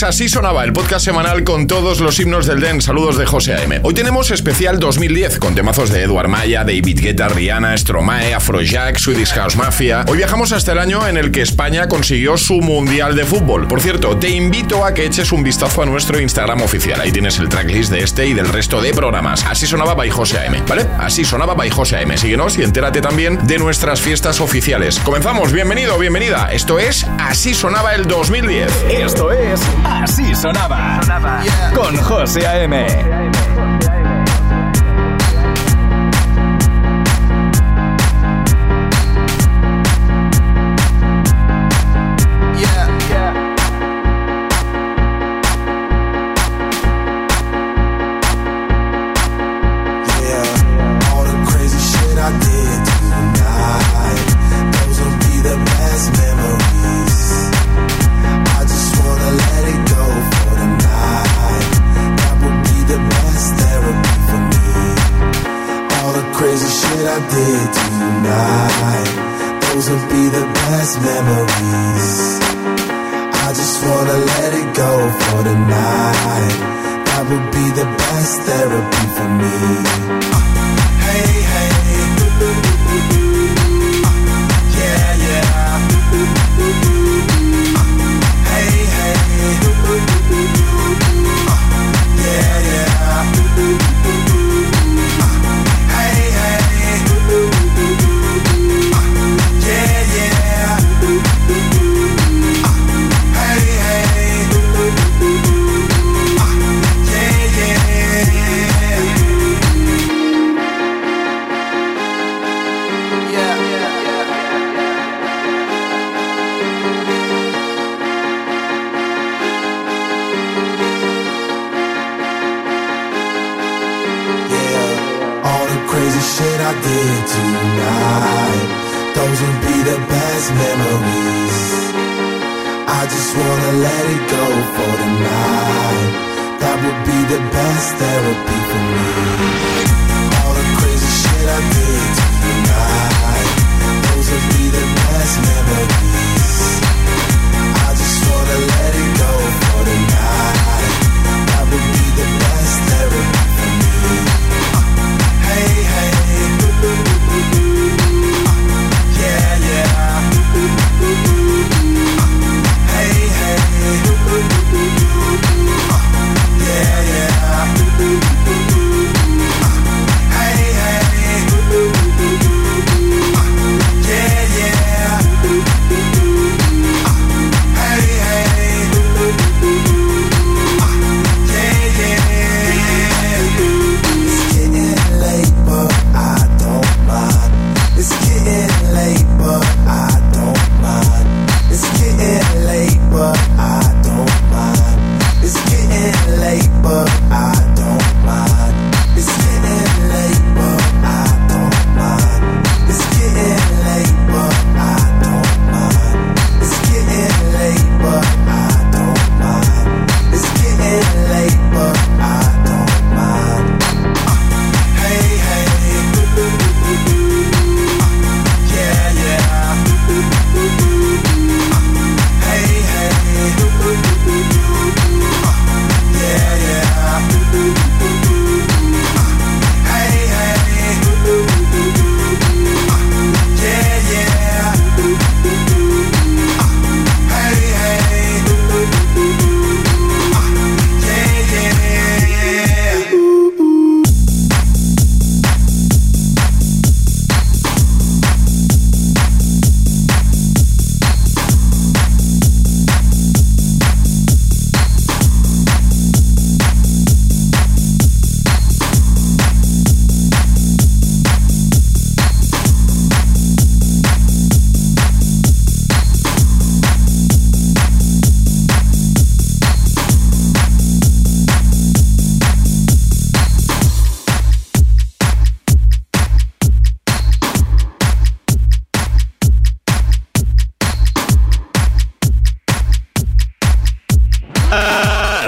Vamos a Así sonaba el podcast semanal con todos los himnos del Den. Saludos de José A.M. Hoy tenemos especial 2010 con temazos de Eduard Maya, David Guetta, Rihanna, Stromae, Afrojack, Swedish House Mafia. Hoy viajamos hasta el año en el que España consiguió su Mundial de Fútbol. Por cierto, te invito a que eches un vistazo a nuestro Instagram oficial. Ahí tienes el tracklist de este y del resto de programas. Así sonaba by José A.M. ¿Vale? Así sonaba by José A.M. Síguenos y entérate también de nuestras fiestas oficiales. Comenzamos. Bienvenido, bienvenida. Esto es Así sonaba el 2010. Esto es Así sonaba. Con José A.M. Never. memory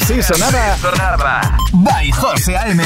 Así sonaba. Así sonaba. By José A.M.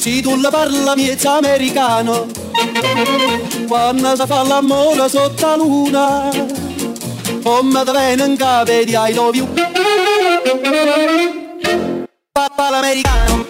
Se tu la parla miezza americano. Quando si fa l'amore sotto la luna Come te viene in capo di I love you. Papà l'americano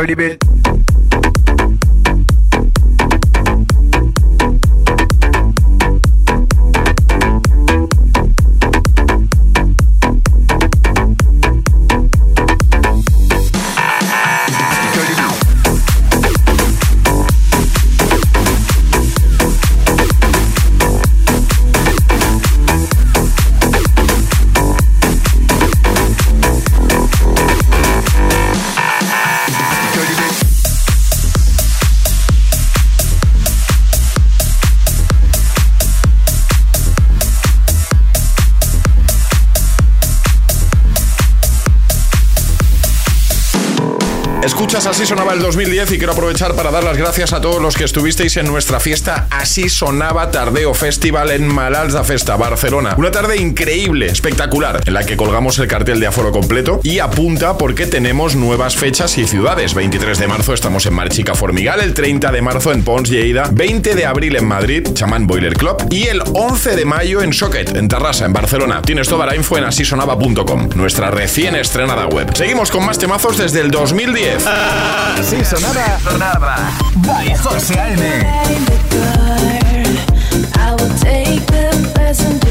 Curly bit. Escuchas Así Sonaba el 2010 y quiero aprovechar para dar las gracias a todos los que estuvisteis en nuestra fiesta Así Sonaba Tardeo Festival en Malalza Festa, Barcelona. Una tarde increíble, espectacular, en la que colgamos el cartel de aforo completo y apunta porque tenemos nuevas fechas y ciudades. 23 de marzo estamos en Marchica Formigal, el 30 de marzo en Pons, Lleida, 20 de abril en Madrid, Chamán Boiler Club y el 11 de mayo en Socket, en Tarrasa, en Barcelona. Tienes toda la info en asisonaba.com, nuestra recién estrenada web. Seguimos con más temazos desde el 2010. Así sonaba. sonaba. By José A.M. I will take the passenger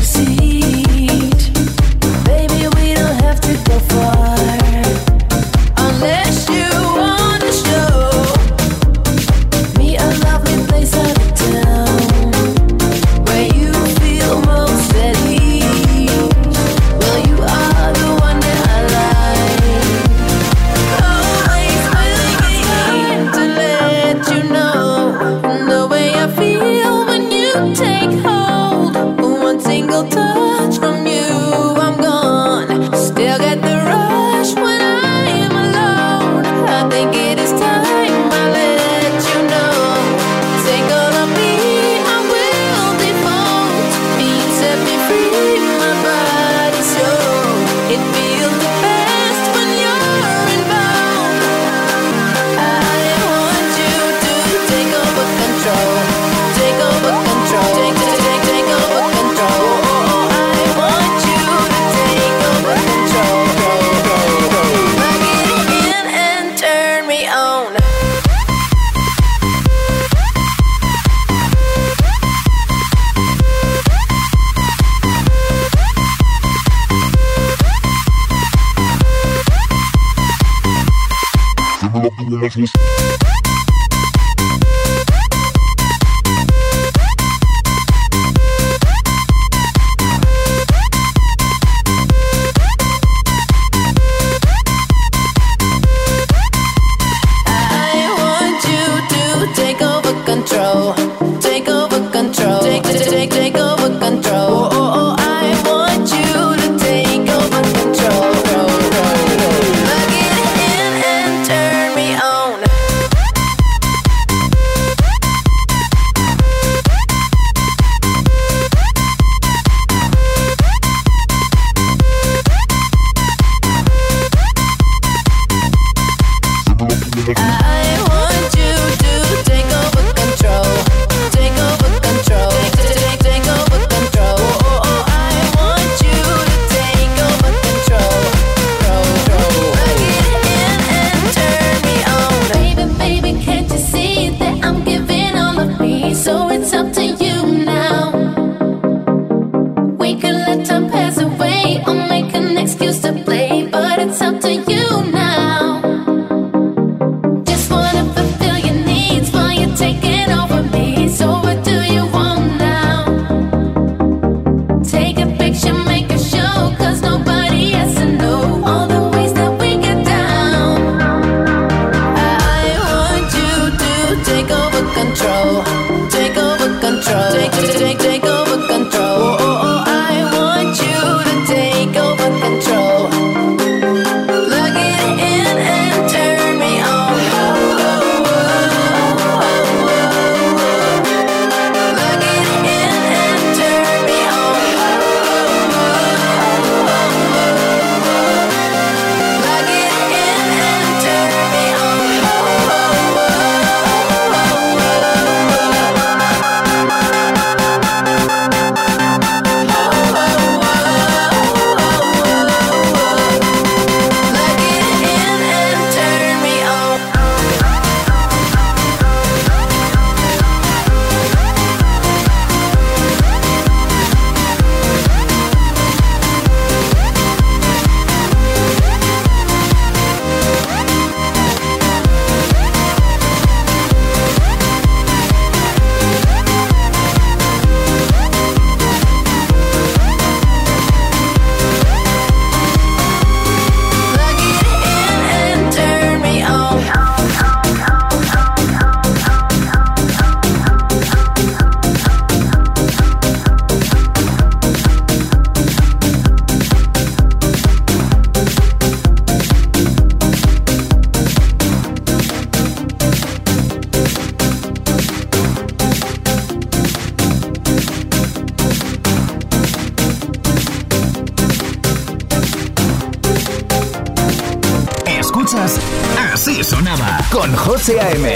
así sonaba con José A.M.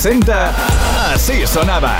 presenta Así sonaba.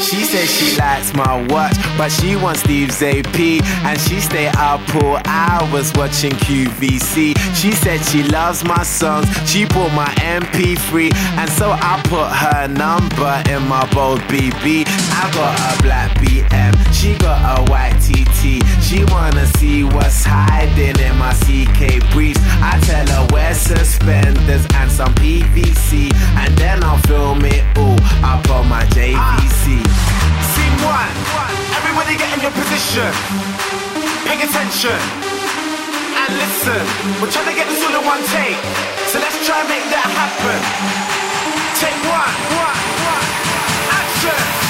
She says she likes my watch, but she wants Steve's AP. And she stay up for hours watching QVC. She said she loves my songs, she bought my MP3. And so I put her number in my bold BB. I got a black BM, she got a white She wanna see what's hiding in my CK briefs. I tell her wear suspenders and some PVC, and then I'll film it all up on my JVC. Scene one, everybody get in your position. Pay attention and listen. We're trying to get this all in one take, so let's try and make that happen. Take one, one, one, action.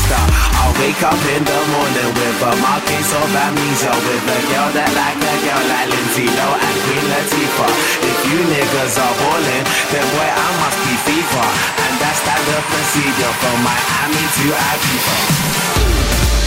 I'll wake up in the morning with a market of amnesia. With a girl that like a girl like Lindsay Lowe and Queen Latifah. If you niggas are ballin', then boy, I must be FIFA. And that's standard procedure from Miami to Ibiza.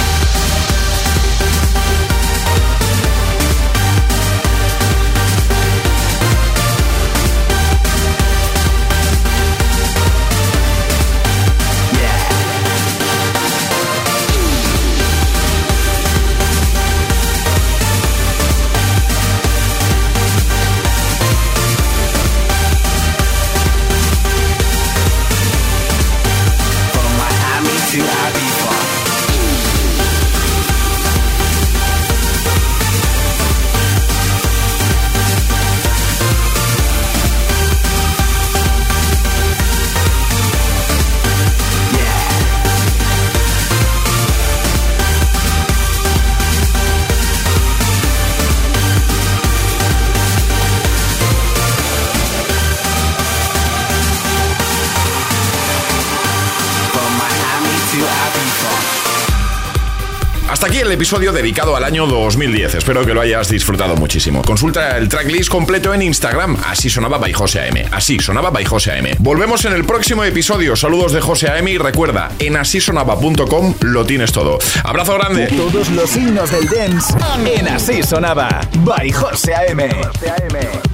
Aquí el episodio dedicado al año 2010. Espero que lo hayas disfrutado muchísimo. Consulta el tracklist completo en Instagram. Así sonaba by José AM. Así sonaba by José AM. Volvemos en el próximo episodio. Saludos de José AM y recuerda, en asisonaba.com lo tienes todo. Abrazo grande. Todos los signos del dance en Así Sonaba. By José A.M. I've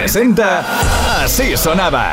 presenta Así sonaba.